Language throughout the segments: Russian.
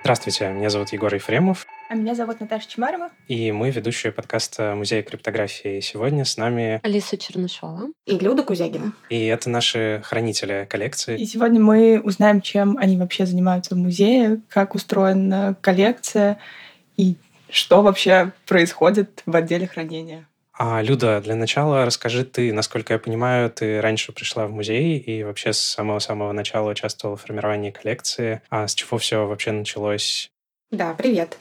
Здравствуйте, меня зовут Егор Ефремов. А меня зовут Наташа Чемарова. И мы ведущие подкаста Музея криптографии. Сегодня с нами Алиса Чернышова. И Люда Кузягина. И это наши хранители коллекции. И сегодня мы узнаем, чем они вообще занимаются в музее, как устроена коллекция и что вообще происходит в отделе хранения. А, Люда, для начала расскажи ты, насколько я понимаю, ты раньше пришла в музей и вообще с самого-самого начала участвовала в формировании коллекции. А с чего все вообще началось? Да, привет.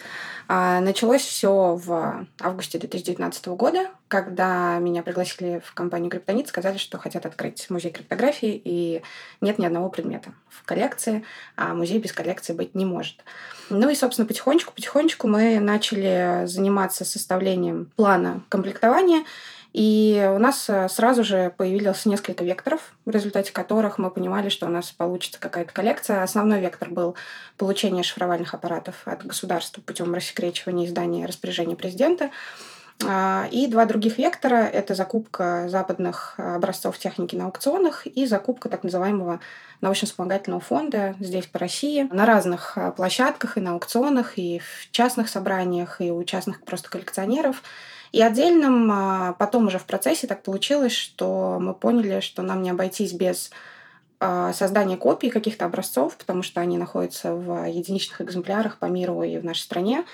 Началось все в августе 2019 года, когда меня пригласили в компанию Криптонит, сказали, что хотят открыть музей криптографии, и нет ни одного предмета в коллекции, а музей без коллекции быть не может. Ну и, собственно, потихонечку-потихонечку мы начали заниматься составлением плана комплектования, и у нас э, сразу же появилось несколько векторов, в результате которых мы понимали, что у нас получится какая-то коллекция. Основной вектор был получение шифровальных аппаратов от государства путем рассекречивания издания распоряжения президента. А, и два других вектора – это закупка западных образцов техники на аукционах и закупка так называемого научно-вспомогательного фонда здесь, по России, на разных а, площадках и на аукционах, и в частных собраниях, и у частных просто коллекционеров – и отдельным а, потом уже в процессе так получилось, что мы поняли, что нам не обойтись без а, создания копий каких-то образцов, потому что они находятся в единичных экземплярах по миру и в нашей стране.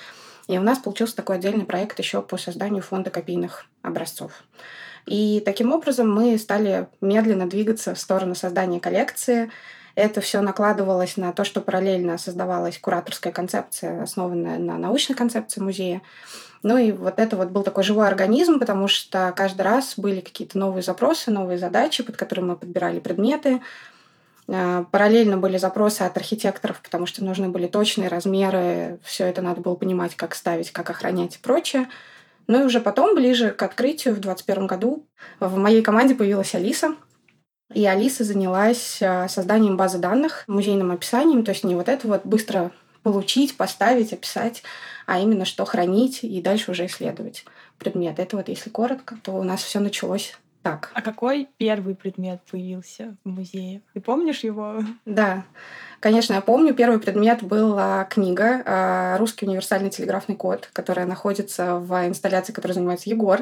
И у нас получился такой отдельный проект еще по созданию фонда копийных образцов. И таким образом мы стали медленно двигаться в сторону создания коллекции. Это все накладывалось на то, что параллельно создавалась кураторская концепция, основанная на научной концепции музея. Ну и вот это вот был такой живой организм, потому что каждый раз были какие-то новые запросы, новые задачи, под которые мы подбирали предметы. А, параллельно были запросы от архитекторов, потому что нужны были точные размеры, все это надо было понимать, как ставить, как охранять и прочее. Ну и уже потом, ближе к открытию, в 2021 году, в моей команде появилась Алиса. И Алиса занялась а, созданием базы данных, музейным описанием, то есть не вот это вот быстро получить, поставить, описать, а именно что хранить и дальше уже исследовать предмет. Это вот если коротко, то у нас все началось так. А какой первый предмет появился в музее? Ты помнишь его? Да. Конечно, я помню, первый предмет был книга а, «Русский универсальный телеграфный код», которая находится в инсталляции, которой занимается Егор.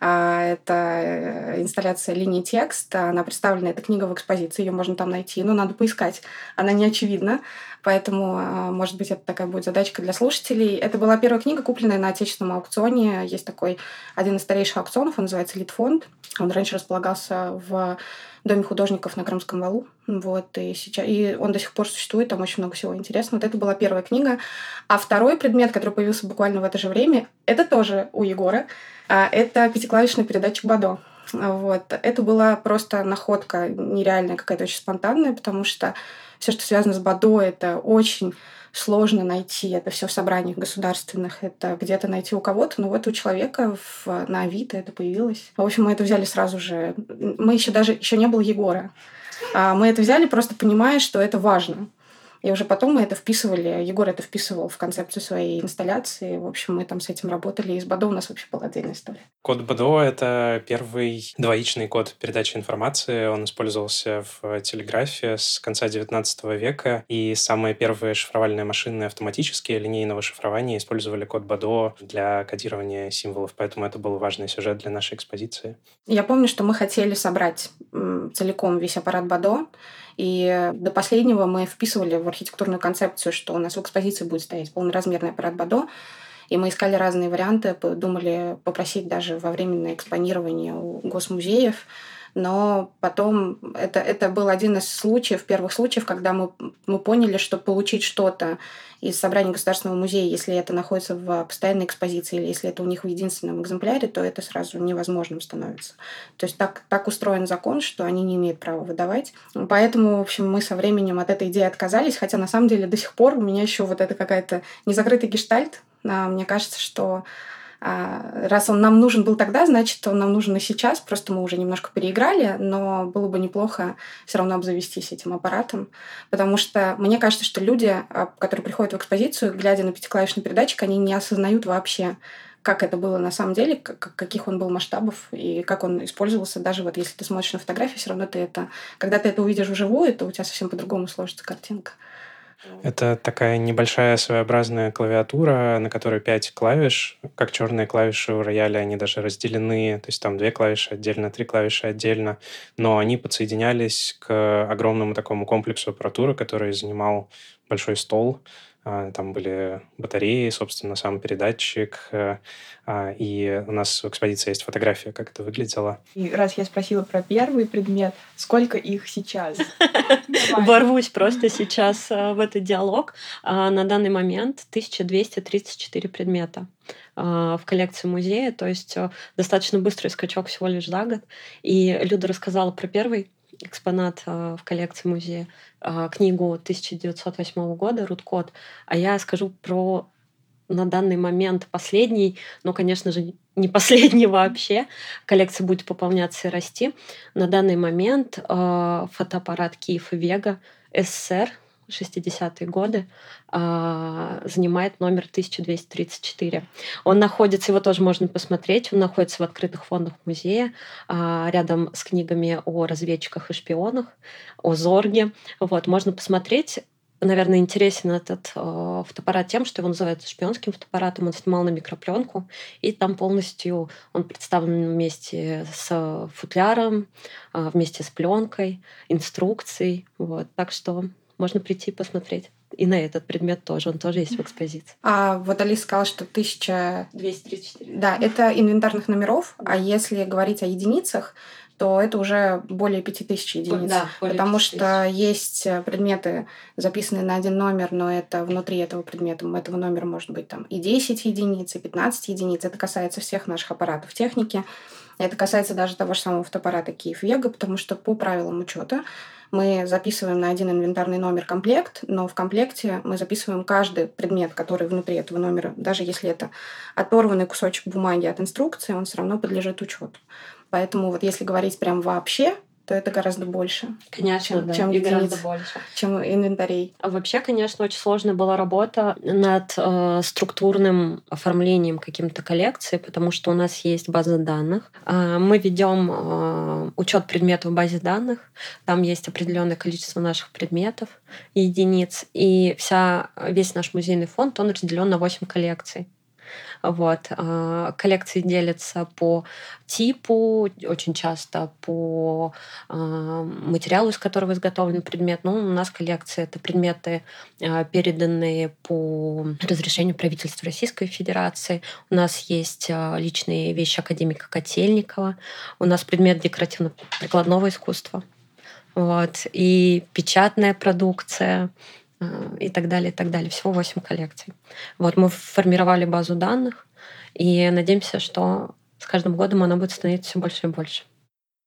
А, это э, инсталляция линии текст. Она представлена, эта книга в экспозиции, ее можно там найти, но надо поискать. Она не очевидна, поэтому, а, может быть, это такая будет задачка для слушателей. Это была первая книга, купленная на отечественном аукционе. Есть такой один из старейших аукционов, он называется «Литфонд». Он раньше располагался в Доме художников на Крымском валу. Вот, и, сейчас, и он до сих пор существует, там очень много всего интересного. Вот это была первая книга. А второй предмет, который появился буквально в это же время, это тоже у Егора. А, это пятиклавишный передатчик Бадо. Вот. Это была просто находка нереальная, какая-то очень спонтанная, потому что все, что связано с Бадо, это очень сложно найти. Это все в собраниях государственных, это где-то найти у кого-то, но вот у человека в, на Авито это появилось. В общем, мы это взяли сразу же. Мы еще даже еще не было Егора. А мы это взяли просто понимая, что это важно. И уже потом мы это вписывали, Егор это вписывал в концепцию своей инсталляции. В общем, мы там с этим работали. И с Бадо у нас вообще была отдельная история. Код Бадо — это первый двоичный код передачи информации. Он использовался в телеграфе с конца XIX века. И самые первые шифровальные машины автоматические линейного шифрования использовали код Бадо для кодирования символов. Поэтому это был важный сюжет для нашей экспозиции. Я помню, что мы хотели собрать целиком весь аппарат Бадо. И до последнего мы вписывали в архитектурную концепцию, что у нас в экспозиции будет стоять полноразмерный аппарат Бадо. И мы искали разные варианты, думали попросить даже во временное экспонирование у госмузеев но потом это, это был один из случаев, первых случаев, когда мы, мы поняли, что получить что-то из собрания Государственного музея, если это находится в постоянной экспозиции или если это у них в единственном экземпляре, то это сразу невозможным становится. То есть так, так устроен закон, что они не имеют права выдавать. Поэтому, в общем, мы со временем от этой идеи отказались, хотя на самом деле до сих пор у меня еще вот это какая-то незакрытый гештальт. Мне кажется, что а, раз он нам нужен был тогда, значит, он нам нужен и сейчас. Просто мы уже немножко переиграли, но было бы неплохо все равно обзавестись этим аппаратом. Потому что мне кажется, что люди, а, которые приходят в экспозицию, глядя на пятиклавишный передатчик, они не осознают вообще, как это было на самом деле, как, каких он был масштабов и как он использовался. Даже вот если ты смотришь на фотографии, все равно ты это... Когда ты это увидишь вживую, то у тебя совсем по-другому сложится картинка. Это такая небольшая своеобразная клавиатура, на которой пять клавиш, как черные клавиши у рояля, они даже разделены, то есть там две клавиши отдельно, три клавиши отдельно, но они подсоединялись к огромному такому комплексу аппаратуры, который занимал большой стол, там были батареи, собственно, сам передатчик. Э, а, и у нас в экспозиции есть фотография, как это выглядело. И раз я спросила про первый предмет, сколько их сейчас? Ворвусь просто сейчас э, в этот диалог. А, на данный момент 1234 предмета в коллекции музея, то есть э, достаточно быстрый скачок всего лишь за год. И Люда рассказала про первый экспонат в коллекции музея. А, книгу 1908 года «Рудкот», а я скажу про на данный момент последний, но, конечно же, не последний вообще. Коллекция будет пополняться и расти. На данный момент э, фотоаппарат Киев Вега СССР 60-е годы, а, занимает номер 1234. Он находится, его тоже можно посмотреть, он находится в открытых фондах музея, а, рядом с книгами о разведчиках и шпионах, о Зорге. Вот, можно посмотреть. Наверное, интересен этот э, фотоаппарат тем, что его называют шпионским фотоаппаратом. Он снимал на микропленку, и там полностью он представлен вместе с футляром, э, вместе с пленкой, инструкцией. Вот. Так что можно прийти и посмотреть. И на этот предмет тоже, он тоже есть в экспозиции. А вот Алиса сказала, что 1234. Да, это инвентарных номеров, а если говорить о единицах, то это уже более 5000 единиц. Да, потому что есть предметы, записанные на один номер, но это внутри этого предмета, этого номера может быть там и 10 единиц, и 15 единиц. Это касается всех наших аппаратов техники. Это касается даже того же самого фотоаппарата Киев Вега, потому что по правилам учета мы записываем на один инвентарный номер комплект, но в комплекте мы записываем каждый предмет, который внутри этого номера, даже если это оторванный кусочек бумаги от инструкции, он все равно подлежит учету. Поэтому вот если говорить прям вообще, то это гораздо больше. Конечно, чем, да. чем единиц, гораздо больше. Чем инвентарей. А вообще, конечно, очень сложная была работа над э, структурным оформлением каким-то коллекции, потому что у нас есть база данных. Э, мы ведем э, учет предметов в базе данных. Там есть определенное количество наших предметов, единиц. И вся, весь наш музейный фонд, он разделен на 8 коллекций. Вот. А, коллекции делятся по типу, очень часто по а, материалу, из которого изготовлен предмет. Ну, у нас коллекция — это предметы, а, переданные по разрешению правительства Российской Федерации. У нас есть личные вещи академика Котельникова. У нас предмет декоративно-прикладного искусства. Вот. И печатная продукция, и так далее, и так далее. Всего 8 коллекций. Вот мы формировали базу данных и надеемся, что с каждым годом она будет становиться все больше и больше.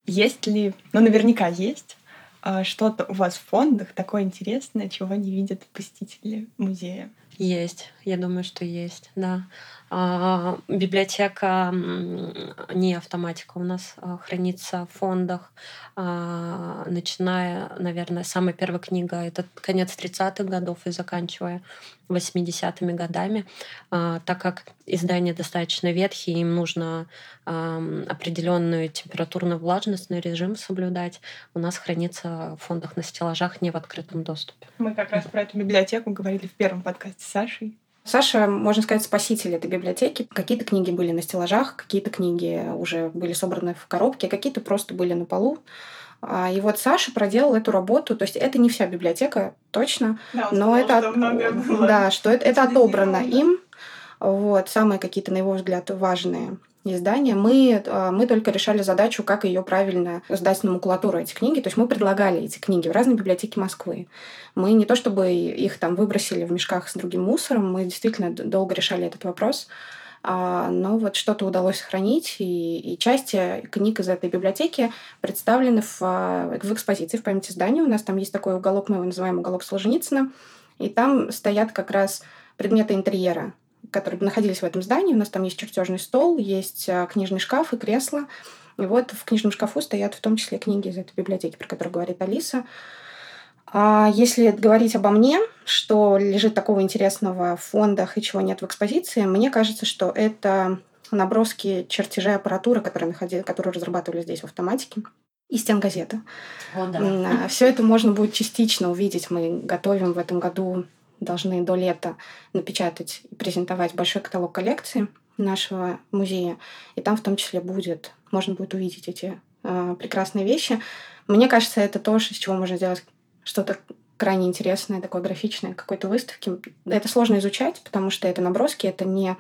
Есть ли, ну наверняка есть, а, что-то у вас в фондах такое интересное, чего не видят посетители музея? Есть, я думаю, что есть, да. А, библиотека не автоматика у нас а, хранится в фондах, а, начиная, наверное, самая первая книга — это конец 30-х годов и заканчивая 80-ми годами, так как издания достаточно ветхие, им нужно определенную температурно-влажностный режим соблюдать. У нас хранится в фондах на стеллажах не в открытом доступе. Мы как раз про эту библиотеку говорили в первом подкасте с Сашей. Саша, можно сказать, спаситель этой библиотеки. Какие-то книги были на стеллажах, какие-то книги уже были собраны в коробке, какие-то просто были на полу. А, и вот Саша проделал эту работу, то есть это не вся библиотека, точно, да, но это, что да, что это, это отобрано им. Вот, самые какие-то, на его взгляд, важные издания, мы, а, мы только решали задачу, как ее правильно сдать на макулатуру эти книги. То есть мы предлагали эти книги в разные библиотеки Москвы. Мы не то чтобы их там выбросили в мешках с другим мусором, мы действительно долго решали этот вопрос. А, но вот что-то удалось сохранить, и, и части книг из этой библиотеки представлены в, а, в экспозиции в памяти здания. У нас там есть такой уголок, мы его называем уголок Солженицына, и там стоят как раз предметы интерьера которые находились в этом здании. У нас там есть чертежный стол, есть э, книжный шкаф и кресло. И вот в книжном шкафу стоят в том числе книги из этой библиотеки, про которую говорит Алиса. А если говорить обо мне, что лежит такого интересного в фондах и чего нет в экспозиции, мне кажется, что это наброски чертежей аппаратуры, которые, находили, которые разрабатывали здесь в автоматике, и стен газеты. О, да. Все это можно будет частично увидеть. Мы готовим в этом году, должны до лета напечатать и презентовать большой каталог коллекции нашего музея. И там в том числе будет, можно будет увидеть эти э, прекрасные вещи. Мне кажется, это то, из чего можно сделать что-то крайне интересное, такое графичное, какой-то выставки. Это сложно изучать, потому что это наброски, это не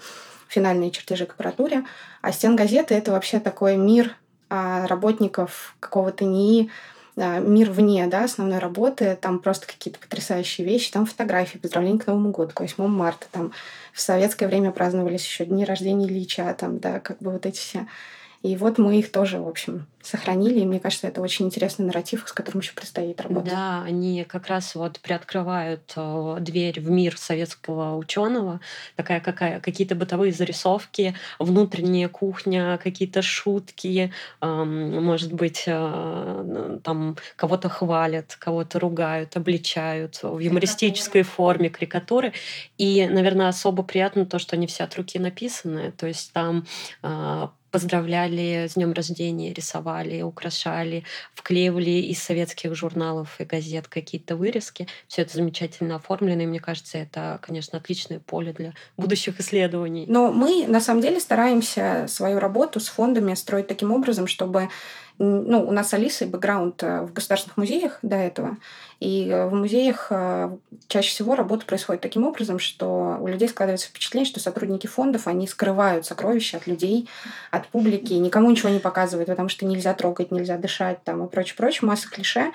финальные чертежи к аппаратуре. А стен газеты — это вообще такой мир а, работников какого-то НИИ, мир вне да, основной работы, там просто какие-то потрясающие вещи, там фотографии, поздравления к Новому году, к 8 марта, там в советское время праздновались еще дни рождения Ильича, там, да, как бы вот эти все и вот мы их тоже, в общем, сохранили. И мне кажется, это очень интересный нарратив, с которым еще предстоит работать. Да, они как раз вот приоткрывают э, дверь в мир советского ученого. Такая какая какие-то бытовые зарисовки, внутренняя кухня, какие-то шутки, может быть, э, там кого-то хвалят, кого-то ругают, обличают в юмористической форме карикатуры. И, наверное, особо приятно то, что они все от руки написаны. То есть там э, поздравляли с днем рождения, рисовали, украшали, вклеивали из советских журналов и газет какие-то вырезки. Все это замечательно оформлено, и мне кажется, это, конечно, отличное поле для будущих исследований. Но мы, на самом деле, стараемся свою работу с фондами строить таким образом, чтобы ну, у нас с Алисой бэкграунд э, в государственных музеях до этого. И э, в музеях э, чаще всего работа происходит таким образом, что у людей складывается впечатление, что сотрудники фондов, они скрывают сокровища от людей, от публики, никому ничего не показывают, потому что нельзя трогать, нельзя дышать там и прочее, прочее, масса клише.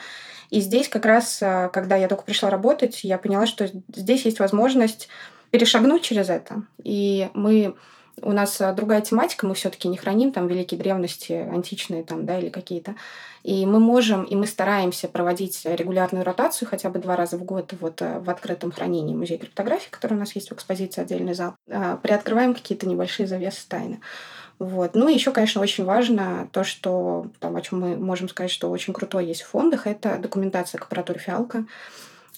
И здесь как раз, когда я только пришла работать, я поняла, что здесь есть возможность перешагнуть через это. И мы у нас а, другая тематика, мы все-таки не храним там великие древности, античные там, да, или какие-то. И мы можем, и мы стараемся проводить регулярную ротацию хотя бы два раза в год вот э, в открытом хранении музея криптографии, который у нас есть в экспозиции, отдельный зал. А, приоткрываем какие-то небольшие завесы тайны. Вот. Ну и еще, конечно, очень важно то, что там, о чем мы можем сказать, что очень крутой есть в фондах, это документация к аппаратуре фиалка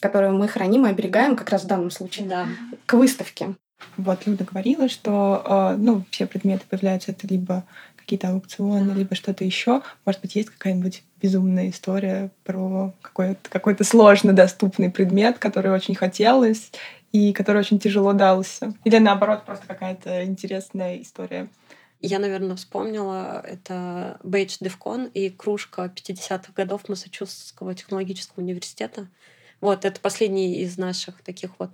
которую мы храним и оберегаем как раз в данном случае да. к выставке. Вот Люда говорила, что э, ну, все предметы появляются, это либо какие-то аукционы, либо что-то еще. Может быть, есть какая-нибудь безумная история про какой-то какой сложно доступный предмет, который очень хотелось и который очень тяжело дался. Или наоборот, просто какая-то интересная история. Я, наверное, вспомнила, это Бейдж Девкон и кружка 50-х годов Массачусетского технологического университета. Вот, это последний из наших таких вот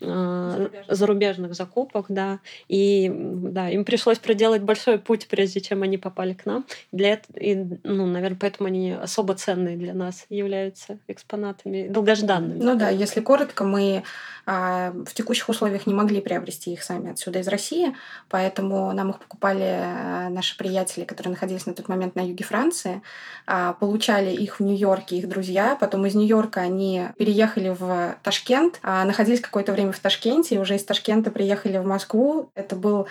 зарубежных. зарубежных закупок, да. И да, им пришлось проделать большой путь, прежде чем они попали к нам. Для и, ну, наверное, поэтому они особо ценные для нас являются экспонатами, долгожданными. Ну да, если коротко, мы а, в текущих условиях не могли приобрести их сами отсюда из России, поэтому нам их покупали а, наши приятели, которые находились на тот момент на юге Франции, а, получали их в Нью-Йорке, их друзья, потом из Нью-Йорка они переехали в Ташкент, находились какое-то время в Ташкенте, и уже из Ташкента приехали в Москву. Это был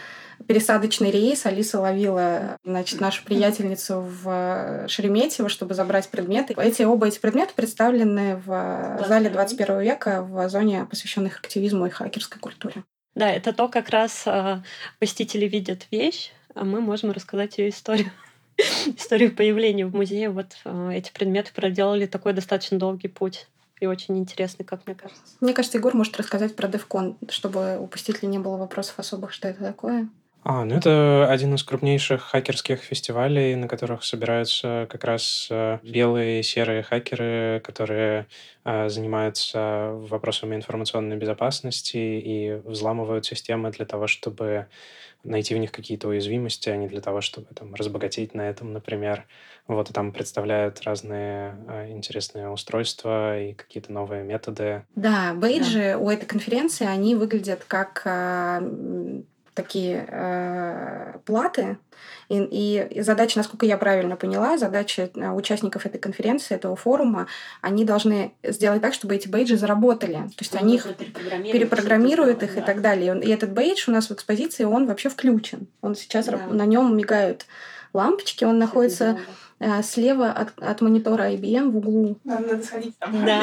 пересадочный рейс. Алиса ловила, значит, нашу приятельницу в Шереметьево, чтобы забрать предметы. Эти, оба эти предметы представлены в зале 21 века в зоне, посвященной активизму и хакерской культуре. Да, это то, как раз э, посетители видят вещь, а мы можем рассказать ее историю историю появления в музее. Вот э, эти предметы проделали такой достаточно долгий путь и очень интересный, как мне кажется. Мне кажется, Егор может рассказать про DevCon, чтобы у посетителей не было вопросов особых, что это такое. А, ну это один из крупнейших хакерских фестивалей, на которых собираются как раз э, белые и серые хакеры, которые э, занимаются вопросами информационной безопасности и взламывают системы для того, чтобы найти в них какие-то уязвимости, а не для того, чтобы там разбогатеть на этом, например. Вот, и там представляют разные э, интересные устройства и какие-то новые методы. Да, бейджи да. у этой конференции, они выглядят как такие э, платы. И, и задача, насколько я правильно поняла, задача э, участников этой конференции, этого форума, они должны сделать так, чтобы эти бейджи заработали. То есть они их перепрограммируют их да. и так далее. И этот бейдж у нас в экспозиции, он вообще включен. Он сейчас да. на нем мигают лампочки, он находится слева от, от монитора IBM в углу. Надо сходить там. Да.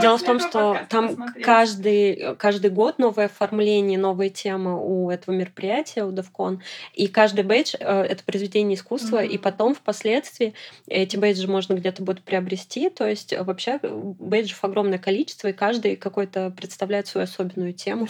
Дело в том, что там каждый, каждый год новое оформление, новые темы у этого мероприятия, у DevCon. И каждый бейдж э, — это произведение искусства, mm-hmm. и потом впоследствии эти бейджи можно где-то будет приобрести. То есть вообще бейджев огромное количество, и каждый какой-то представляет свою особенную тему.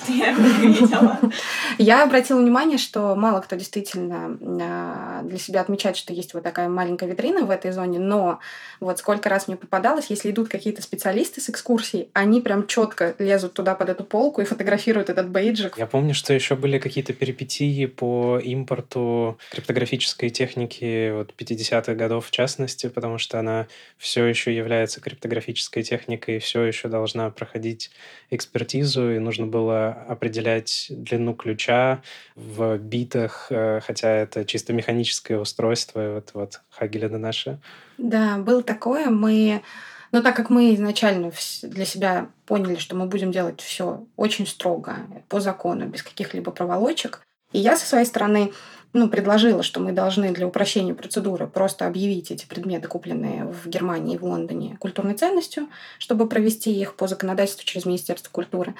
Я обратила внимание, что мало кто действительно для себя отмечает, что есть вот такая маленькая витрина в этой зоне, но вот сколько раз мне попадалось, если идут какие-то специалисты с экскурсий, они прям четко лезут туда под эту полку и фотографируют этот бейджик. Я помню, что еще были какие-то перипетии по импорту криптографической техники вот 50-х годов в частности, потому что она все еще является криптографической техникой все еще должна проходить экспертизу, и нужно было определять длину ключа в битах, э, хотя это чисто механическое устройство, вот, вот Хагеля наши. Да, было такое. Мы но так как мы изначально для себя поняли, что мы будем делать все очень строго, по закону, без каких-либо проволочек, и я со своей стороны ну, предложила, что мы должны для упрощения процедуры просто объявить эти предметы, купленные в Германии и в Лондоне, культурной ценностью, чтобы провести их по законодательству через Министерство культуры.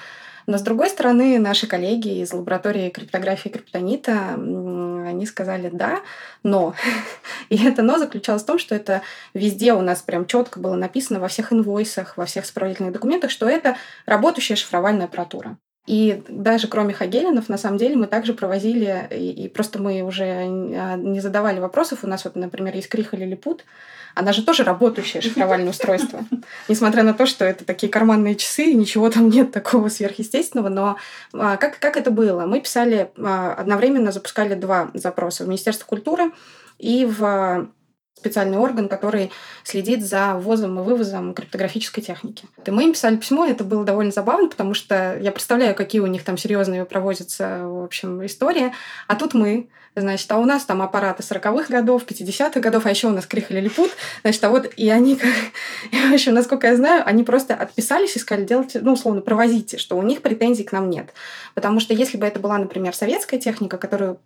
Но, с другой стороны, наши коллеги из лаборатории криптографии криптонита, они сказали «да», но. И это «но» заключалось в том, что это везде у нас прям четко было написано во всех инвойсах, во всех сопроводительных документах, что это работающая шифровальная аппаратура. И даже кроме Хагелинов, на самом деле, мы также провозили, и, и просто мы уже а, не задавали вопросов. У нас вот, например, есть Криха Лилипут, она же тоже работающее шифровальное устройство. Несмотря на то, что это такие карманные часы, ничего там нет такого сверхъестественного. Но а, как, как это было? Мы писали, а, одновременно запускали два запроса в Министерство культуры и в специальный орган, который следит за ввозом и вывозом криптографической техники. И мы им писали письмо, и это было довольно забавно, потому что я представляю, какие у них там серьезные проводятся, в общем, истории. А тут мы, значит, а у нас там аппараты 40-х годов, 50-х годов, а еще у нас крих лилипут, значит, а вот и они, как, в общем, насколько я знаю, они просто отписались и сказали, делайте, ну, условно, провозите, что у них претензий к нам нет. Потому что если бы это была, например, советская техника, которую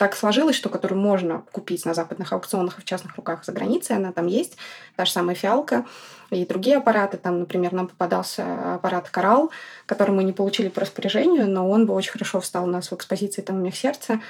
так сложилось, что которую можно купить на западных аукционах и в частных руках за границей, она там есть, та же самая фиалка и другие аппараты. Там, например, нам попадался аппарат «Коралл», который мы не получили по распоряжению, но он бы очень хорошо встал у нас в экспозиции «Там у меня сердце»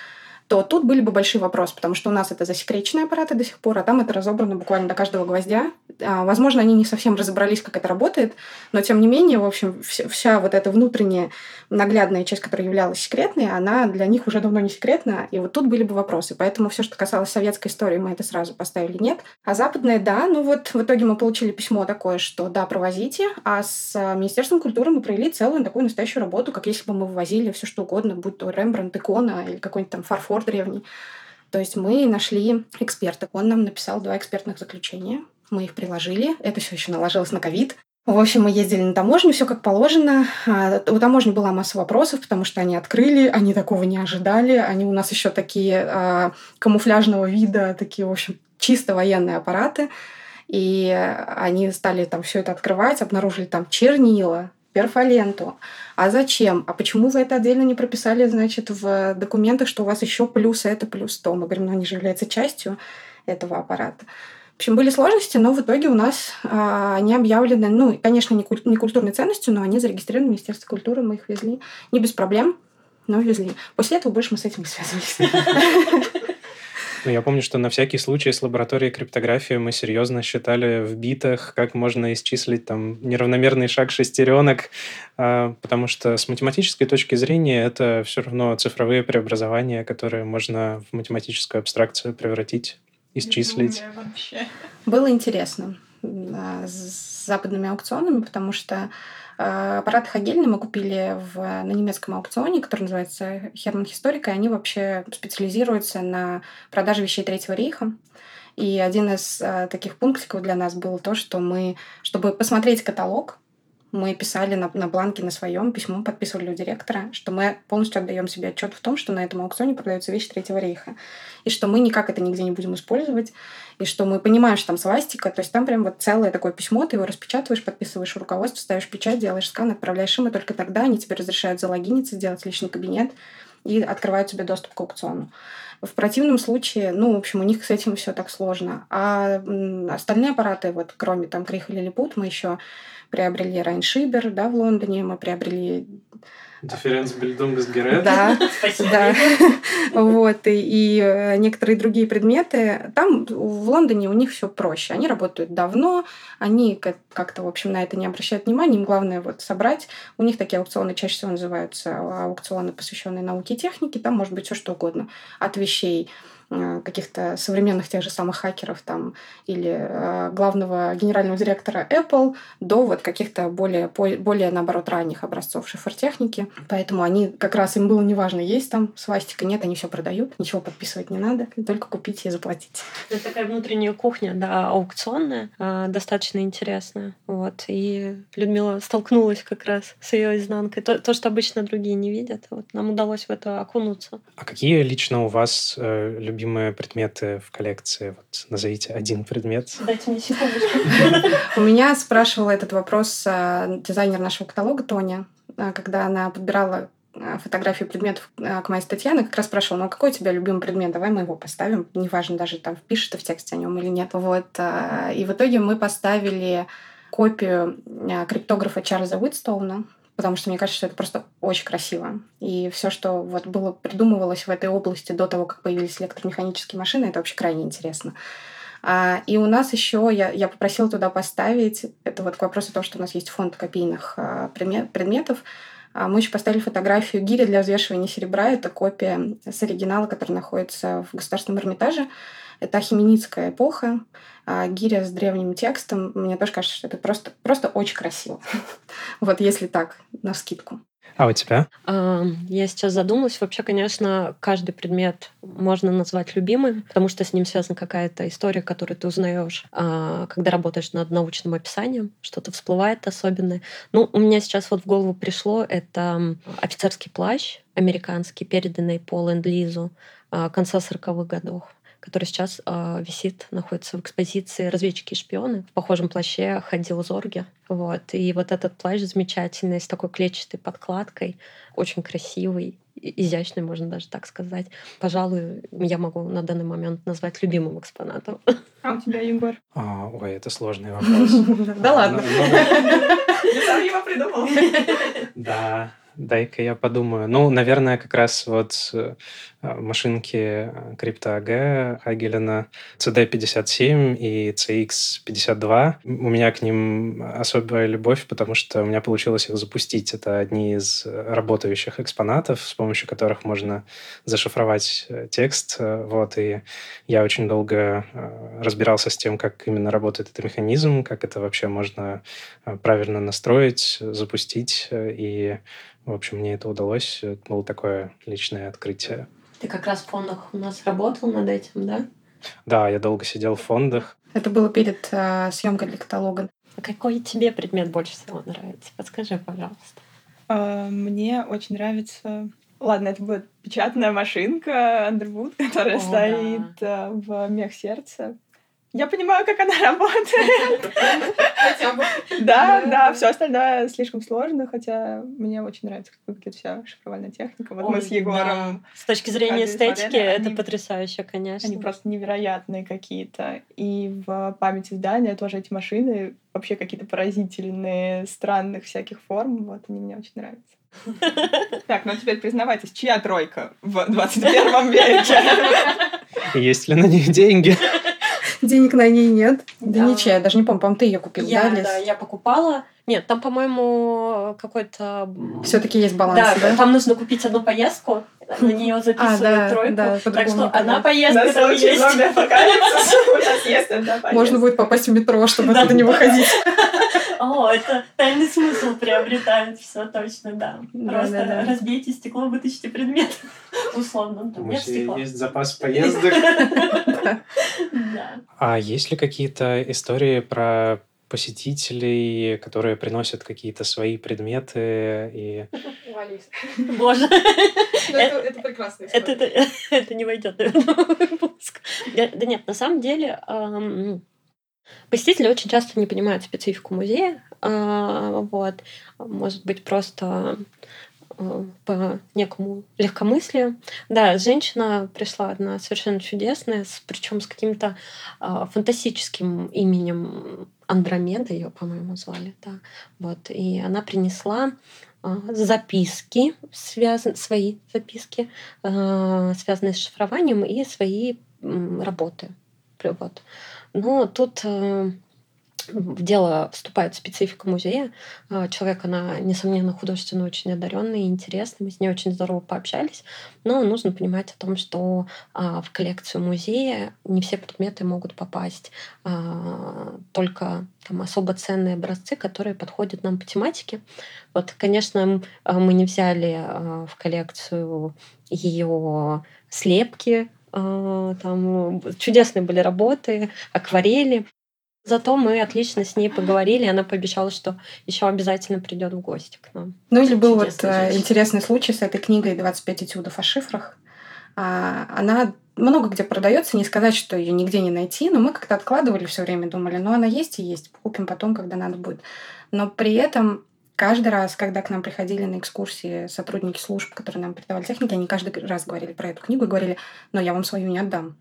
то тут были бы большие вопросы, потому что у нас это засекреченные аппараты до сих пор, а там это разобрано буквально до каждого гвоздя. А, возможно, они не совсем разобрались, как это работает, но тем не менее, в общем, вся, вот эта внутренняя наглядная часть, которая являлась секретной, она для них уже давно не секретна, и вот тут были бы вопросы. Поэтому все, что касалось советской истории, мы это сразу поставили нет. А западная, да, ну вот в итоге мы получили письмо такое, что да, провозите, а с Министерством культуры мы провели целую такую настоящую работу, как если бы мы вывозили все что угодно, будь то Рембрандт, икона или какой-нибудь там фарфор фольклор древний. То есть мы нашли эксперта. Он нам написал два экспертных заключения. Мы их приложили. Это все еще наложилось на ковид. В общем, мы ездили на таможню, все как положено. А, у таможни была масса вопросов, потому что они открыли, они такого не ожидали. Они у нас еще такие а, камуфляжного вида, такие, в общем, чисто военные аппараты. И они стали там все это открывать, обнаружили там чернила, перфоленту. А зачем? А почему вы это отдельно не прописали, значит, в документах, что у вас еще плюс это, плюс то? Мы говорим, ну, они же являются частью этого аппарата. В общем, были сложности, но в итоге у нас а, они объявлены, ну, конечно, не, куль- не культурной ценностью, но они зарегистрированы в Министерстве культуры, мы их везли. Не без проблем, но везли. После этого больше мы с этим не связывались. Ну, я помню, что на всякий случай с лабораторией криптографии мы серьезно считали в битах, как можно исчислить там неравномерный шаг шестеренок, а, потому что с математической точки зрения это все равно цифровые преобразования, которые можно в математическую абстракцию превратить, исчислить. Было интересно с западными аукционами, потому что аппарат Хагельна мы купили в, на немецком аукционе, который называется Херман Historic, и они вообще специализируются на продаже вещей Третьего рейха. И один из э, таких пунктиков для нас был то, что мы, чтобы посмотреть каталог, мы писали на, на бланке на своем письмо, подписывали у директора, что мы полностью отдаем себе отчет в том, что на этом аукционе продаются вещи Третьего рейха, и что мы никак это нигде не будем использовать, и что мы понимаем, что там свастика, то есть там прям вот целое такое письмо, ты его распечатываешь, подписываешь руководство, ставишь печать, делаешь скан, отправляешь им, и только тогда они тебе разрешают залогиниться, сделать личный кабинет и открывают тебе доступ к аукциону. В противном случае, ну, в общем, у них с этим все так сложно. А остальные аппараты, вот кроме там Крих или Лилипут, мы еще приобрели Райншибер, да, в Лондоне, мы приобрели Дифференц Бильдунгсгерет. Да, да. Вот, и, и э, некоторые другие предметы. Там, в Лондоне, у них все проще. Они работают давно, они как-то, в общем, на это не обращают внимания. Им главное вот собрать. У них такие аукционы чаще всего называются аукционы, посвященные науке и технике. Там может быть все что угодно. От вещей каких-то современных тех же самых хакеров там или э, главного генерального директора Apple до вот каких-то более, более наоборот, ранних образцов шифротехники. Поэтому они как раз им было неважно, есть там свастика, нет, они все продают, ничего подписывать не надо, только купить и заплатить. Это такая внутренняя кухня, да, аукционная, э, достаточно интересная. Вот. И Людмила столкнулась как раз с ее изнанкой. То, то, что обычно другие не видят. Вот нам удалось в это окунуться. А какие лично у вас э, любимые предметы в коллекции? Вот назовите один предмет. Дайте мне секундочку. У меня спрашивала этот вопрос э, дизайнер нашего каталога Тоня, э, когда она подбирала э, фотографии предметов к моей статье, она как раз спрашивала, ну, а какой у тебя любимый предмет? Давай мы его поставим. Неважно даже, там, пишет в тексте о нем или нет. Вот. И в итоге мы поставили копию криптографа Чарльза Уитстоуна, потому что мне кажется, что это просто очень красиво. И все, что вот было придумывалось в этой области до того, как появились электромеханические машины, это вообще крайне интересно. А, и у нас еще, я, я попросила туда поставить, это вот к вопросу о том, что у нас есть фонд копийных а, предметов, а мы еще поставили фотографию гири для взвешивания серебра. Это копия с оригинала, который находится в Государственном Эрмитаже. Это ахименидская эпоха, а гиря с древним текстом. Мне тоже кажется, что это просто, просто очень красиво. Вот если так, на скидку. А у тебя? Я сейчас задумалась. Вообще, конечно, каждый предмет можно назвать любимым, потому что с ним связана какая-то история, которую ты узнаешь, а, когда работаешь над научным описанием, что-то всплывает особенное. Ну, у меня сейчас вот в голову пришло это офицерский плащ американский, переданный по ленд-лизу а, конца 40-х годов который сейчас э, висит, находится в экспозиции «Разведчики и шпионы». В похожем плаще ходил Зорге. Вот. И вот этот плащ замечательный, с такой клетчатой подкладкой, очень красивый, изящный, можно даже так сказать. Пожалуй, я могу на данный момент назвать любимым экспонатом. А у тебя, Егор? А, ой, это сложный вопрос. Да ладно. Я сам его придумал. Да, дай-ка я подумаю. Ну, наверное, как раз вот э, машинки CryptoAG Агелина CD57 и CX52. У меня к ним особая любовь, потому что у меня получилось их запустить. Это одни из работающих экспонатов, с помощью которых можно зашифровать э, текст. Вот, и я очень долго э, разбирался с тем, как именно работает этот механизм, как это вообще можно правильно настроить, запустить. И в общем, мне это удалось. Это было такое личное открытие. Ты как раз в фондах у нас работал над этим, да? Да, я долго сидел в фондах. Это было перед э, съемкой для каталога. А какой тебе предмет больше всего нравится? Подскажи, пожалуйста. А, мне очень нравится... Ладно, это будет печатная машинка Underwood, которая О, стоит да. Э, в мех сердца. Я понимаю, как она работает. Да, да, все остальное слишком сложно, хотя мне очень нравится, как выглядит вся шифровальная техника. Вот мы с Егором. С точки зрения эстетики это потрясающе, конечно. Они просто невероятные какие-то. И в памяти здания тоже эти машины вообще какие-то поразительные, странных всяких форм. Вот они мне очень нравятся. Так, ну теперь признавайтесь, чья тройка в 21 веке? Есть ли на них деньги? Денег на ней нет. Да, да ничья, я даже не помню, по-моему, ты ее купил, я, да, Лиз? Да, я покупала. Нет, там, по-моему, какой-то... все таки есть баланс, да, да? там нужно купить одну поездку, на нее а, записывают а, да, тройку. Да, так что одна поездка на там есть. Можно будет попасть в метро, чтобы оттуда не выходить. О, это тайный смысл приобретает, все точно, да. Просто разбейте стекло, вытащите предмет. Условно, там нет стекла. Есть запас поездок. А есть ли какие-то истории про посетителей, которые приносят какие-то свои предметы и... Боже. Ну, это прекрасно. Это не войдет, наверное, в выпуск. Да нет, на самом деле посетители очень часто не понимают специфику музея. А, вот. Может быть, просто Э, по некому легкомыслию. Да, женщина пришла одна совершенно чудесная, с, причем с каким-то э, фантастическим именем Андромеда ее, по-моему, звали, да. Вот. И она принесла э, записки, связан, свои записки, э, связанные с шифрованием, и свои э, работы. Вот. Но тут э, в дело вступает специфика музея. А, человек, она, несомненно, художественно очень одаренный и интересный. Мы с ней очень здорово пообщались. Но нужно понимать о том, что а, в коллекцию музея не все предметы могут попасть. А, только там особо ценные образцы, которые подходят нам по тематике. Вот, конечно, мы не взяли в коллекцию ее слепки, там чудесные были работы, акварели. Зато мы отлично с ней поговорили, она пообещала, что еще обязательно придет в гости к нам. Ну или был вот э, интересный случай с этой книгой «25 этюдов о шифрах». А, она много где продается, не сказать, что ее нигде не найти, но мы как-то откладывали все время, думали, ну она есть и есть, купим потом, когда надо будет. Но при этом каждый раз, когда к нам приходили на экскурсии сотрудники служб, которые нам передавали техники, они каждый раз говорили про эту книгу и говорили, но я вам свою не отдам.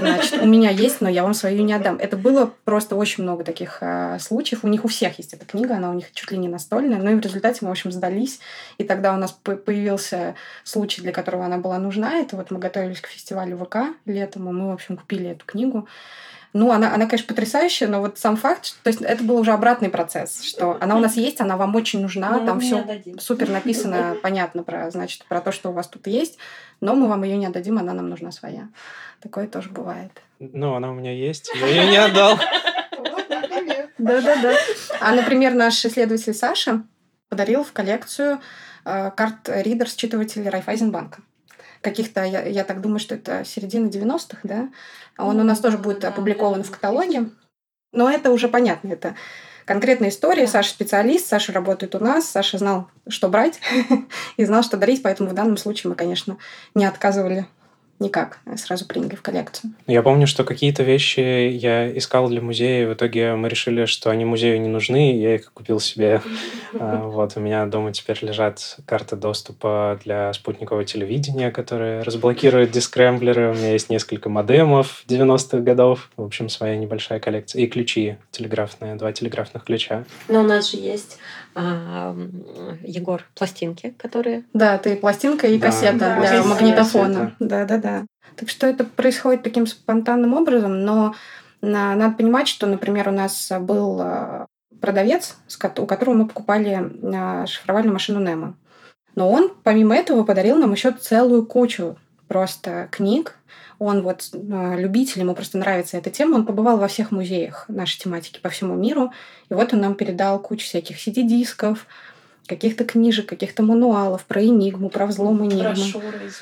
Значит, у меня есть, но я вам свою не отдам. Это было просто очень много таких э, случаев. У них у всех есть эта книга, она у них чуть ли не настольная. Ну и в результате мы, в общем, сдались. И тогда у нас появился случай, для которого она была нужна. Это вот мы готовились к фестивалю ВК летом, и мы, в общем, купили эту книгу. Ну, она, она, конечно, потрясающая, но вот сам факт, то есть это был уже обратный процесс, что она у нас есть, она вам очень нужна, но там все супер написано, понятно про, значит, про то, что у вас тут есть, но мы вам ее не отдадим, она нам нужна своя. Такое тоже бывает. Ну, она у меня есть, я ее не отдал. Да-да-да. А, например, наш исследователь Саша подарил в коллекцию э, карт-ридер считывателей Райфайзенбанка каких-то, я, я так думаю, что это середина 90-х, да. Он у нас тоже будет опубликован в каталоге. Но это уже понятно, это конкретная история. Саша специалист, Саша работает у нас, Саша знал, что брать и знал, что дарить, поэтому в данном случае мы, конечно, не отказывали никак, сразу приняли в коллекцию. Я помню, что какие-то вещи я искал для музея, и в итоге мы решили, что они музею не нужны, и я их купил себе. А, вот, у меня дома теперь лежат карты доступа для спутникового телевидения, которые разблокируют дискрэмблеры. У меня есть несколько модемов 90-х годов. В общем, своя небольшая коллекция. И ключи телеграфные, два телеграфных ключа. Но у нас же есть а, Егор, пластинки, которые... Да, ты пластинка и да, кассета да, для магнитофона. Да-да-да. Так что это происходит таким спонтанным образом, но надо понимать, что, например, у нас был а, продавец, у которого мы покупали а, шифровальную машину Немо. Но он, помимо этого, подарил нам еще целую кучу просто книг, он вот э, любитель, ему просто нравится эта тема. Он побывал во всех музеях нашей тематики по всему миру. И вот он нам передал кучу всяких CD-дисков, каких-то книжек, каких-то мануалов про Энигму, про взлом Энигмы. Брошюры из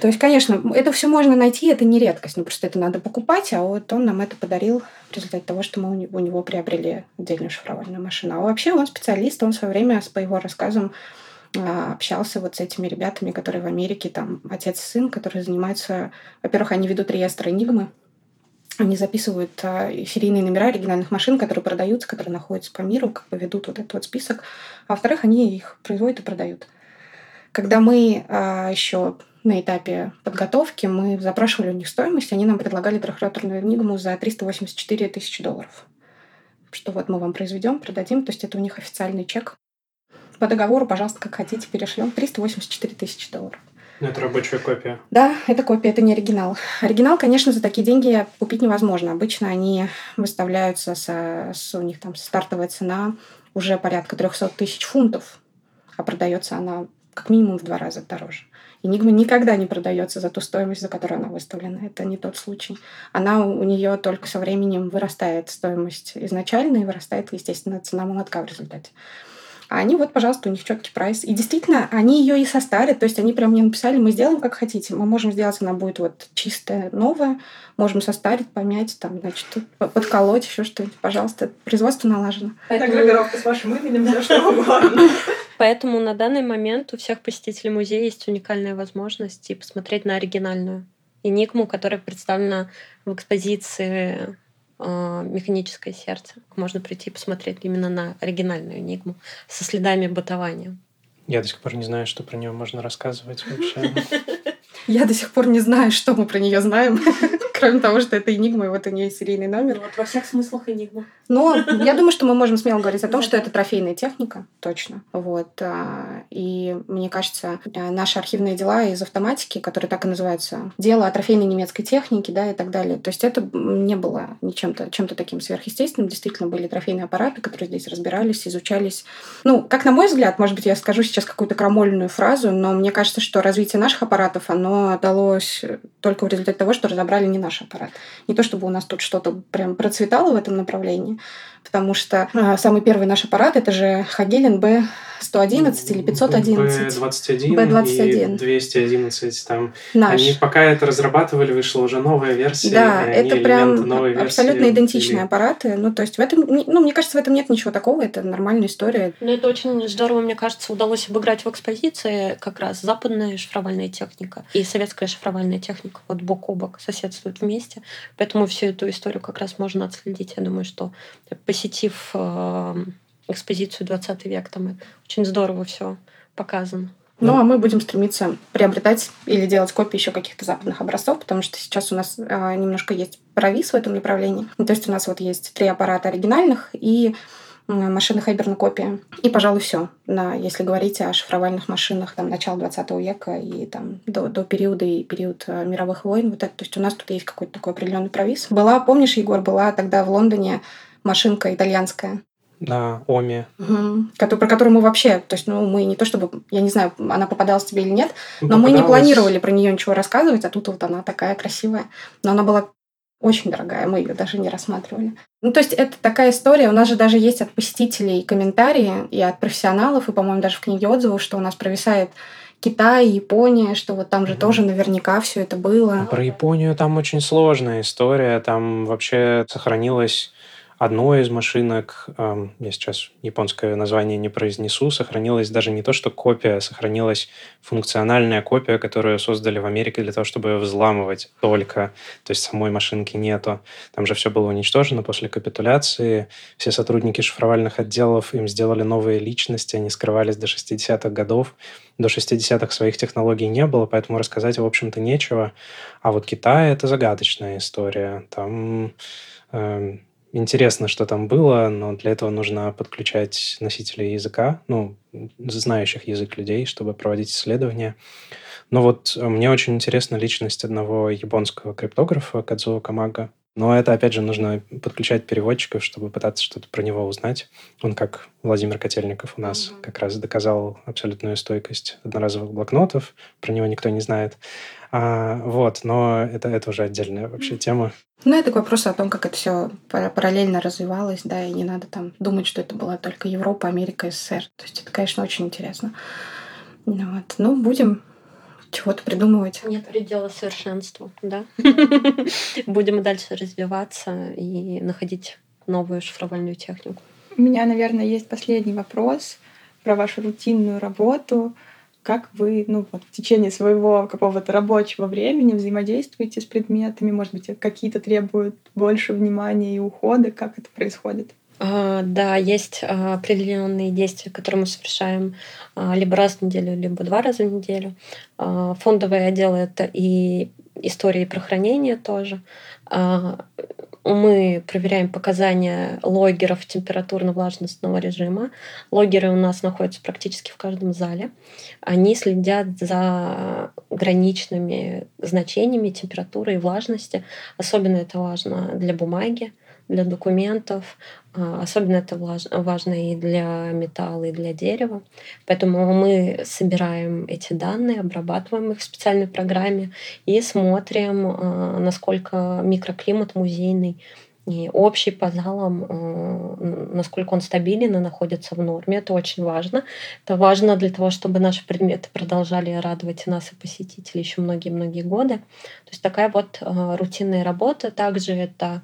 То есть, конечно, это все можно найти, это не редкость, ну просто это надо покупать, а вот он нам это подарил в результате того, что мы у него приобрели отдельную шифровальную машину. А вообще он специалист, он в свое время, по его рассказам, общался вот с этими ребятами, которые в Америке, там, отец и сын, которые занимаются... Во-первых, они ведут реестр Энигмы, они записывают а, серийные номера оригинальных машин, которые продаются, которые находятся по миру, как бы ведут вот этот вот список. А во-вторых, они их производят и продают. Когда мы а, еще на этапе подготовки, мы запрашивали у них стоимость, они нам предлагали трехроторную энигму за 384 тысячи долларов. Что вот мы вам произведем, продадим, то есть это у них официальный чек по договору, пожалуйста, как хотите, перешлем. 384 тысячи долларов. Ну, это рабочая копия. Да, это копия, это не оригинал. Оригинал, конечно, за такие деньги купить невозможно. Обычно они выставляются, с, с у них там стартовая цена уже порядка 300 тысяч фунтов, а продается она как минимум в два раза дороже. Энигма никогда не продается за ту стоимость, за которую она выставлена. Это не тот случай. Она у нее только со временем вырастает стоимость изначально и вырастает, естественно, цена молотка в результате. А они вот, пожалуйста, у них четкий прайс. И действительно, они ее и состарят, то есть они прям мне написали, мы сделаем как хотите. Мы можем сделать, она будет вот чистая, новая, можем состарить, помять, там, значит, подколоть, еще что-нибудь. Пожалуйста, производство налажено. Гравировка с вашим именем, все что угодно. Поэтому на данный момент у всех посетителей музея есть уникальная возможность и посмотреть на оригинальную энигму, которая представлена в экспозиции «Механическое сердце». Можно прийти и посмотреть именно на оригинальную энигму со следами бытования. Я до сих пор не знаю, что про нее можно рассказывать вообще. Я до сих пор не знаю, что мы про нее знаем. Кроме того, что это Энигма, и вот у нее серийный номер. Ну, вот во всех смыслах Энигма. Но я думаю, что мы можем смело говорить о том, что это трофейная техника, точно. Вот. А, и мне кажется, а, наши архивные дела из автоматики, которые так и называются, дело о трофейной немецкой технике, да, и так далее. То есть это не было ничем-то чем-то таким сверхъестественным. Действительно, были трофейные аппараты, которые здесь разбирались, изучались. Ну, как на мой взгляд, может быть, я скажу сейчас какую-то крамольную фразу, но мне кажется, что развитие наших аппаратов, оно далось только в результате того, что разобрали не наш аппарат. Не то, чтобы у нас тут что-то прям процветало в этом направлении, потому что э, самый первый наш аппарат это же Хагелин Б 111 или 511. B21, B21. и 211. Там. Наш. Они пока это разрабатывали, вышла уже новая версия. Да, это прям новой версии абсолютно идентичные ввели. аппараты. Ну, то есть в этом, ну, мне кажется, в этом нет ничего такого, это нормальная история. Но это очень здорово, мне кажется, удалось обыграть в экспозиции как раз западная шифровальная техника и советская шифровальная техника вот бок о бок соседствуют вместе. Поэтому всю эту историю как раз можно отследить. Я думаю, что посетив э, экспозицию 20 век, там очень здорово все показано. Ну, а мы будем стремиться приобретать или делать копии еще каких-то западных образцов, потому что сейчас у нас а, немножко есть провис в этом направлении. Ну, то есть у нас вот есть три аппарата оригинальных и м, машины Хайберна копия. И, пожалуй, все. На, если говорить о шифровальных машинах там, начала 20 века и там, до, до периода и период э, мировых войн. Вот это, то есть у нас тут есть какой-то такой определенный провис. Была, помнишь, Егор, была тогда в Лондоне машинка итальянская, На Оме. Кото- про которую мы вообще, то есть, ну, мы не то чтобы, я не знаю, она попадалась тебе или нет, Ну, но мы не попадалась. планировали про нее ничего рассказывать, а тут вот она такая красивая. Но она была очень дорогая, мы ее даже не рассматривали. Ну, то есть это такая история. У нас же даже есть от посетителей комментарии и от профессионалов, и, по-моему, даже в книге отзывов, что у нас провисает Китай, Япония, что вот там же Мгм. тоже наверняка все это было. Про Японию там очень сложная история. Там вообще сохранилось одно из машинок, эм, я сейчас японское название не произнесу, сохранилась даже не то, что копия, сохранилась функциональная копия, которую создали в Америке для того, чтобы взламывать только. То есть самой машинки нету. Там же все было уничтожено после капитуляции. Все сотрудники шифровальных отделов, им сделали новые личности, они скрывались до 60-х годов. До 60-х своих технологий не было, поэтому рассказать, в общем-то, нечего. А вот Китай — это загадочная история. Там эм, интересно, что там было, но для этого нужно подключать носителей языка, ну, знающих язык людей, чтобы проводить исследования. Но вот э, мне очень интересна личность одного японского криптографа Кадзуо Камага. Но это, опять же, нужно подключать переводчиков, чтобы пытаться что-то про него узнать. Он, как Владимир Котельников у нас, Мгм. как раз доказал абсолютную стойкость одноразовых блокнотов. Про него никто не знает. А, вот, но это, это уже отдельная вообще тема. Ну, это к вопросу о том, как это все параллельно развивалось, да, и не надо там думать, что это была только Европа, Америка, СССР. То есть это, конечно, очень интересно. Ну Вот. Ну, будем чего-то придумывать. Нет предела совершенству, да. Будем дальше развиваться и находить новую шифровальную технику. У меня, наверное, есть последний вопрос про вашу рутинную работу. Как вы ну, вот, в течение своего какого-то рабочего времени взаимодействуете с предметами? Может быть, какие-то требуют больше внимания и ухода? Как это происходит? А, Да, есть а, определенные действия, которые мы совершаем а, либо раз в неделю, либо два раза в неделю. А, Фондовые отделы — это и истории про хранение тоже. Мы проверяем показания логеров температурно-влажностного режима. Логеры у нас находятся практически в каждом зале. Они следят за граничными значениями температуры и влажности. Особенно это важно для бумаги, для документов. А, Особенно это важно и для металла, и для дерева. Поэтому мы собираем эти данные, обрабатываем их в специальной программе и смотрим, а, насколько микроклимат музейный и общий по залам, э, насколько он стабилен и находится в норме. Это очень важно. Это важно для того, чтобы наши предметы продолжали радовать нас, и посетителей еще многие-многие годы. То есть такая вот рутинная работа. Также это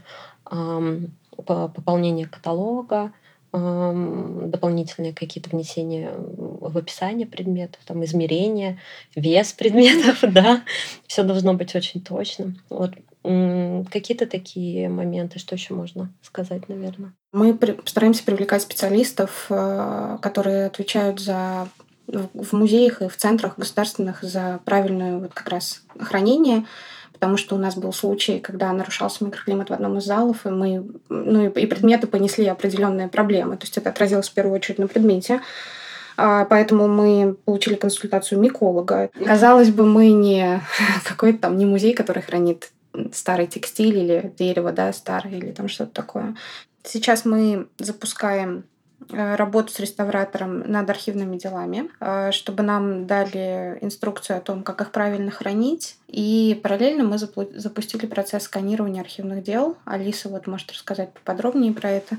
пополнение каталога, дополнительные какие-то внесения в описание предметов, там измерения, вес предметов, да, все должно быть очень точным. Вот какие-то такие моменты, что еще можно сказать, наверное? Мы стараемся привлекать специалистов, э, которые отвечают за в музеях и в центрах государственных за правильное вот как раз хранение потому что у нас был случай, когда нарушался микроклимат в одном из залов, и мы, ну и предметы понесли определенные проблемы. То есть это отразилось в первую очередь на предмете. А, поэтому мы получили консультацию миколога. Казалось бы, мы не какой-то там не музей, который хранит старый текстиль или дерево, да, старое или там что-то такое. Сейчас мы запускаем работу с реставратором над архивными делами, э, чтобы нам дали инструкцию о том, как их правильно хранить. И параллельно мы запустили процесс сканирования архивных дел. Алиса вот может рассказать поподробнее про это.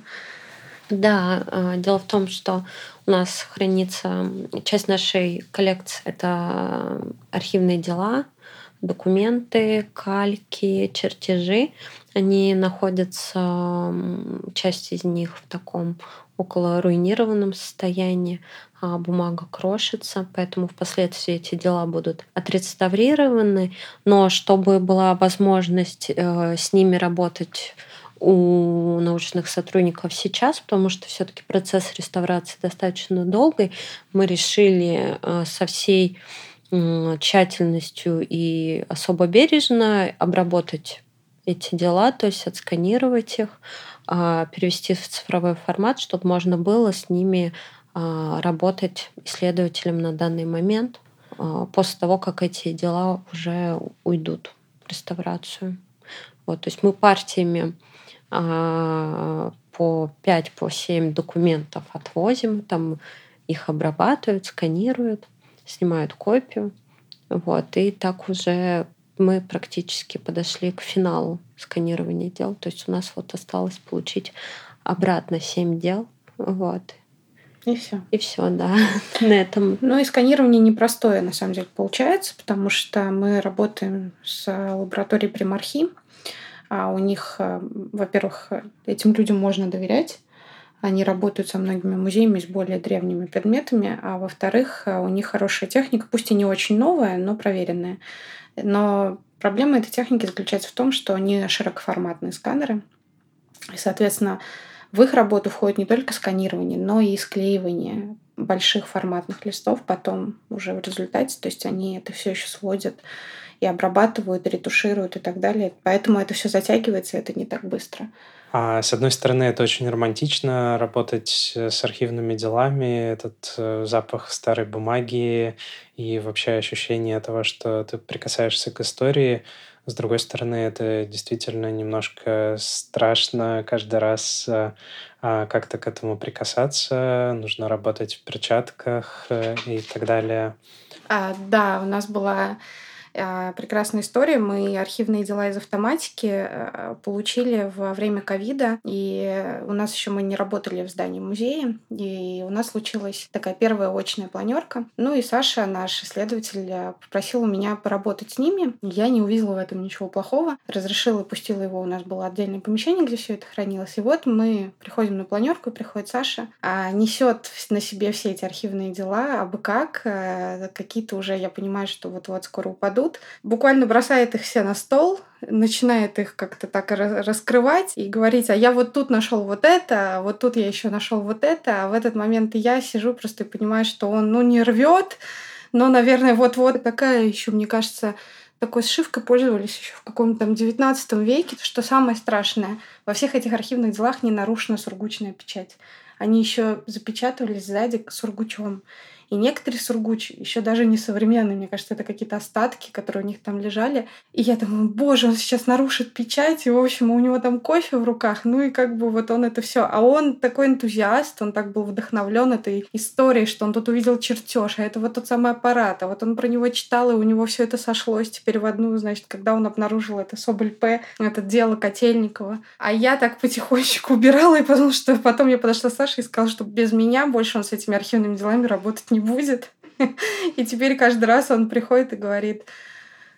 Да, э, дело в том, что у нас хранится часть нашей коллекции это архивные дела, документы, кальки, чертежи. Они находятся, часть из них в таком около руинированном состоянии, а бумага крошится, поэтому впоследствии эти дела будут отреставрированы. Но чтобы была возможность э, с ними работать у научных сотрудников сейчас, потому что все-таки процесс реставрации достаточно долгий, мы решили э, со всей тщательностью и особо бережно обработать эти дела, то есть отсканировать их, перевести в цифровой формат, чтобы можно было с ними а, работать исследователям на данный момент а, после того, как эти дела уже уйдут в реставрацию. Вот, то есть мы партиями по 5, по 7 документов отвозим, там их обрабатывают, сканируют, снимают копию. Вот, и так уже мы практически подошли к финалу сканирования дел. То есть у нас вот осталось получить обратно 7 дел. Вот. И все. И все, да, на этом. Ну и сканирование непростое, на самом деле, получается, потому что мы работаем с лабораторией Примархи. А у них, э, во-первых, этим людям можно доверять. Они работают со многими музеями с более древними предметами, а во-вторых, э, у них хорошая техника, пусть и не очень новая, но проверенная. Но проблема этой техники заключается в том, что они широкоформатные сканеры. И, соответственно, в их работу входит не только сканирование, но и склеивание больших форматных листов потом уже в результате. То есть они это все еще сводят и обрабатывают, и ретушируют и так далее. Поэтому это все затягивается, это не так быстро. А с одной стороны, это очень романтично работать э, с архивными делами, этот э, запах старой бумаги и вообще ощущение того, что ты прикасаешься к истории. С другой стороны, это действительно немножко страшно каждый раз э, а, как-то к этому прикасаться. Нужно работать в перчатках э, и так далее. А, да, у нас была прекрасная история. Мы архивные дела из автоматики э, получили во время ковида, и у нас еще мы не работали в здании музея, и у нас случилась такая первая очная планерка. Ну и Саша, наш исследователь, э, попросил у меня поработать с ними. Я не увидела в этом ничего плохого. Разрешила, пустила его. У нас было отдельное помещение, где все это хранилось. И вот мы приходим на планерку, приходит Саша, а несет на себе все эти архивные дела, а бы как. Какие-то уже, я понимаю, что вот-вот скоро упадут берут, буквально бросает их все на стол, начинает их как-то так раскрывать и говорить, а я вот тут нашел вот это, а вот тут я еще нашел вот это, а в этот момент я сижу просто и понимаю, что он, ну, не рвет, но, наверное, вот-вот такая еще, мне кажется, такой сшивкой пользовались еще в каком-то там 19 веке. Что самое страшное, во всех этих архивных делах не нарушена сургучная печать. Они еще запечатывались сзади сургучом. И некоторые сургучи еще даже не современные. Мне кажется, это какие-то остатки, которые у них там лежали. И я думаю, боже, он сейчас нарушит печать, и, в общем, у него там кофе в руках. Ну и как бы вот он это все. А он такой энтузиаст, он так был вдохновлен этой историей, что он тут увидел чертеж, а это вот тот самый аппарат. А вот он про него читал, и у него все это сошлось теперь в одну, значит, когда он обнаружил это Соболь П, это дело Котельникова. А я так потихонечку убирала, и потому что потом я подошла Саше и сказала, что без меня больше он с этими архивными делами работать не будет. И теперь каждый раз он приходит и говорит,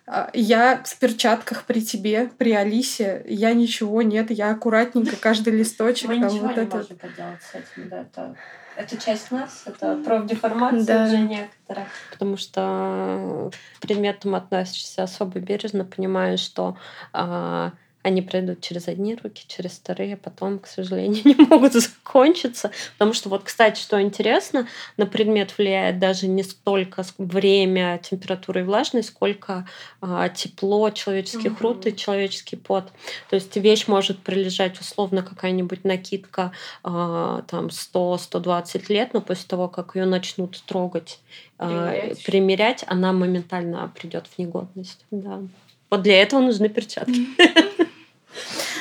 «А, я в перчатках при тебе, при Алисе, я ничего нет, я аккуратненько каждый листочек. Мы там, ничего вот не это... можем поделать с этим, да, это, это часть нас, это профдеформация да. уже некоторая. Потому что к предметам относишься особо бережно, понимаешь, что а, они пройдут через одни руки, через вторые, а потом, к сожалению, не могут закончиться. Потому что вот, кстати, что интересно, на предмет влияет даже не столько время, температура и влажность, сколько а, тепло человеческих угу. рук и человеческий пот. То есть вещь может пролежать условно какая-нибудь накидка а, там 100-120 лет, но после того, как ее начнут трогать, примерять, а, примерять она моментально придет в негодность. Да. Вот для этого нужны перчатки.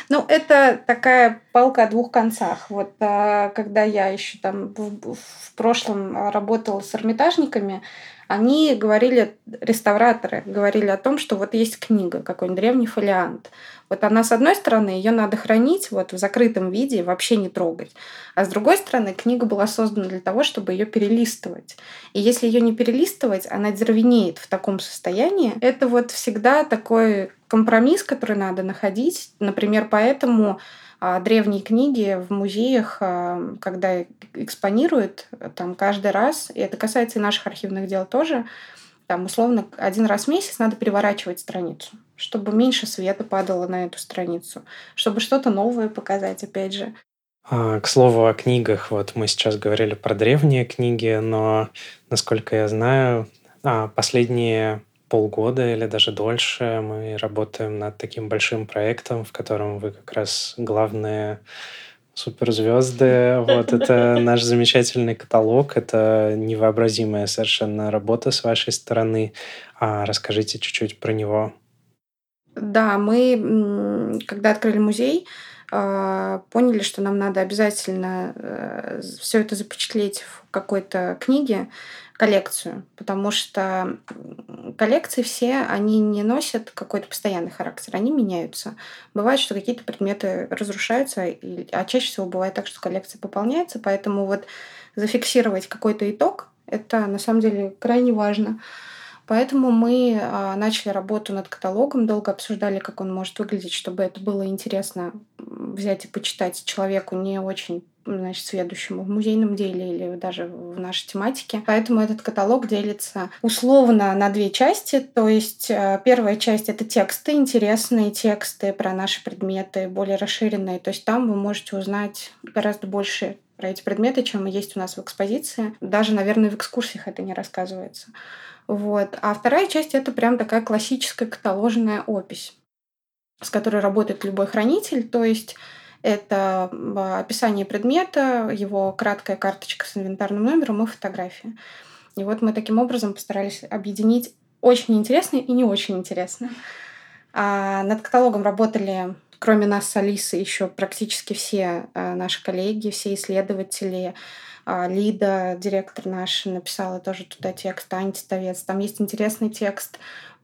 Ну, это такая палка о двух концах. Вот а, когда я еще там в, в прошлом работала с эрмитажниками, они говорили, реставраторы говорили о том, что вот есть книга, какой-нибудь древний фолиант. Вот она, с одной стороны, ее надо хранить вот в закрытом виде, вообще не трогать. А с другой стороны, книга была создана для того, чтобы ее перелистывать. И если ее не перелистывать, она деревенеет в таком состоянии. Это вот всегда такой компромисс, который надо находить. Например, поэтому древние книги в музеях, а, когда экспонируют, там каждый раз, и это касается и наших архивных дел тоже, там условно один раз в месяц надо переворачивать страницу чтобы меньше света падало на эту страницу, чтобы что-то новое показать, опять же. А, к слову о книгах, вот мы сейчас говорили про древние книги, но, насколько я знаю, а, последние полгода или даже дольше мы работаем над таким большим проектом, в котором вы как раз главные суперзвезды. Вот это наш замечательный каталог. Это невообразимая совершенно работа с вашей стороны. А расскажите чуть-чуть про него. Да, мы, когда открыли музей, а, поняли, что нам надо обязательно э, все это запечатлеть в какой-то книге, коллекцию, потому что коллекции все, они не носят какой-то постоянный характер, они меняются. Бывает, что какие-то предметы разрушаются, а чаще всего бывает так, что коллекция пополняется, поэтому вот зафиксировать какой-то итог, это на самом деле крайне важно. Поэтому мы а, начали работу над каталогом, долго обсуждали, как он может выглядеть, чтобы это было интересно взять и почитать человеку не очень значит, сведущему в музейном деле или даже в нашей тематике. Поэтому этот каталог делится условно на две части. То есть а, первая часть — это тексты, интересные тексты про наши предметы, более расширенные. То есть там вы можете узнать гораздо больше про эти предметы, чем есть у нас в экспозиции. Даже, наверное, в экскурсиях это не рассказывается. Вот. А вторая часть — это прям такая классическая каталожная опись, с которой работает любой хранитель. То есть это описание предмета, его краткая карточка с инвентарным номером и фотография. И вот мы таким образом постарались объединить очень интересное и не очень интересное. А над каталогом работали, кроме нас с Алисой, еще практически все а, наши коллеги, все исследователи, а, Лида, директор наш, написала тоже туда текст, Аня Тестовец. Там есть интересный текст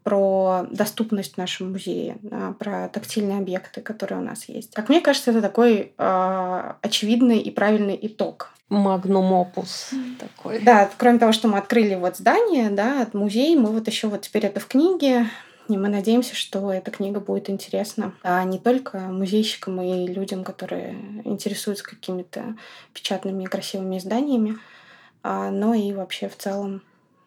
про доступность в нашем музее, про тактильные объекты, которые у нас есть. Как мне кажется, это такой э, очевидный и правильный итог. Магнум опус такой. Да, кроме того, что мы открыли вот здание, да, музей, мы вот еще вот теперь это в книге, и мы надеемся, что эта книга будет интересна а не только музейщикам и людям, которые интересуются какими-то печатными и красивыми изданиями, а, но и вообще в целом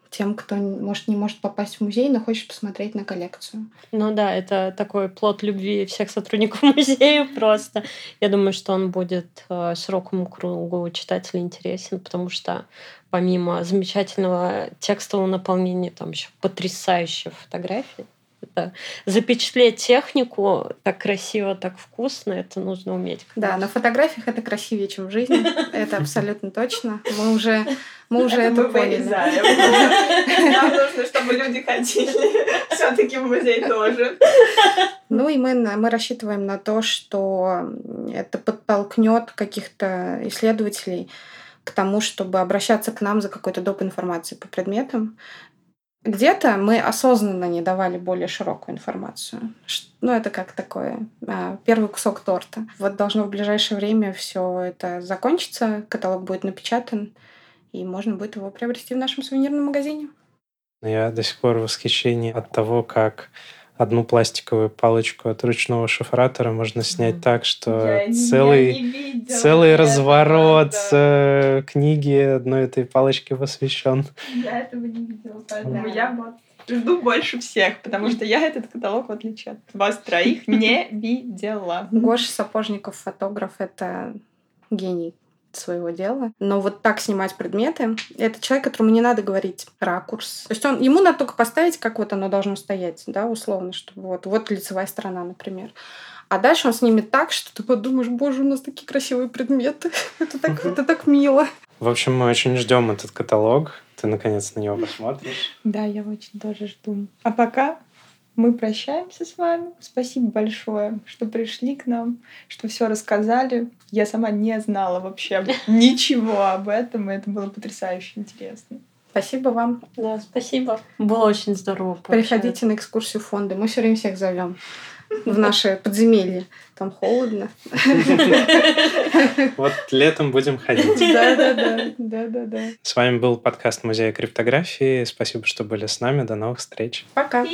тем, кто, может, не может попасть в музей, но хочет посмотреть на коллекцию. Ну да, это такой плод любви всех сотрудников музея просто. Я думаю, что он будет э, широкому кругу читателей интересен, потому что помимо замечательного текстового наполнения, там еще потрясающие фотографии. Это запечатлеть технику так красиво, так вкусно, это нужно уметь. Да, на фотографиях это красивее, чем в жизни. Это абсолютно точно. Мы уже, мы уже это, это поняли. Нам нужно, чтобы люди ходили все-таки в музей тоже. Ну и мы, мы рассчитываем на то, что это подтолкнет каких-то исследователей к тому, чтобы обращаться к нам за какой-то доп. информацией по предметам. Где-то мы осознанно не давали более широкую информацию. Ну, это как такое а, первый кусок торта. Вот должно в ближайшее время все это закончиться, каталог будет напечатан, и можно будет его приобрести в нашем сувенирном магазине. Я до сих пор в восхищении от того, как одну пластиковую палочку от ручного шифратора можно снять так, что я целый, не, целый разворот да. книги одной этой палочки посвящен. Я этого не видела, поэтому да. я вот жду больше всех, потому что я этот каталог, в отличие от вас троих, не видела. Гоша Сапожников, фотограф, это гений своего дела. Но вот так снимать предметы, это человек, которому не надо говорить ракурс. То есть он, ему надо только поставить, как вот оно должно стоять, да, условно, чтобы вот, вот лицевая сторона, например. А дальше он снимет так, что ты подумаешь, боже, у нас такие красивые предметы. это, так, это так мило. В общем, мы очень ждем этот каталог. Ты наконец на него посмотришь. Да, я очень тоже жду. А пока мы прощаемся с вами. Спасибо большое, что пришли к нам, что все рассказали. Я сама не знала вообще ничего об этом, и это было потрясающе интересно. Спасибо вам. Да, спасибо. Было очень здорово. Приходите на экскурсию фонда. Мы все время всех зовем в наше подземелье. Там холодно. Вот летом будем ходить. Да, да, да, да, да, да. С вами был подкаст Музея криптографии. Спасибо, что были с нами. До новых встреч. Пока.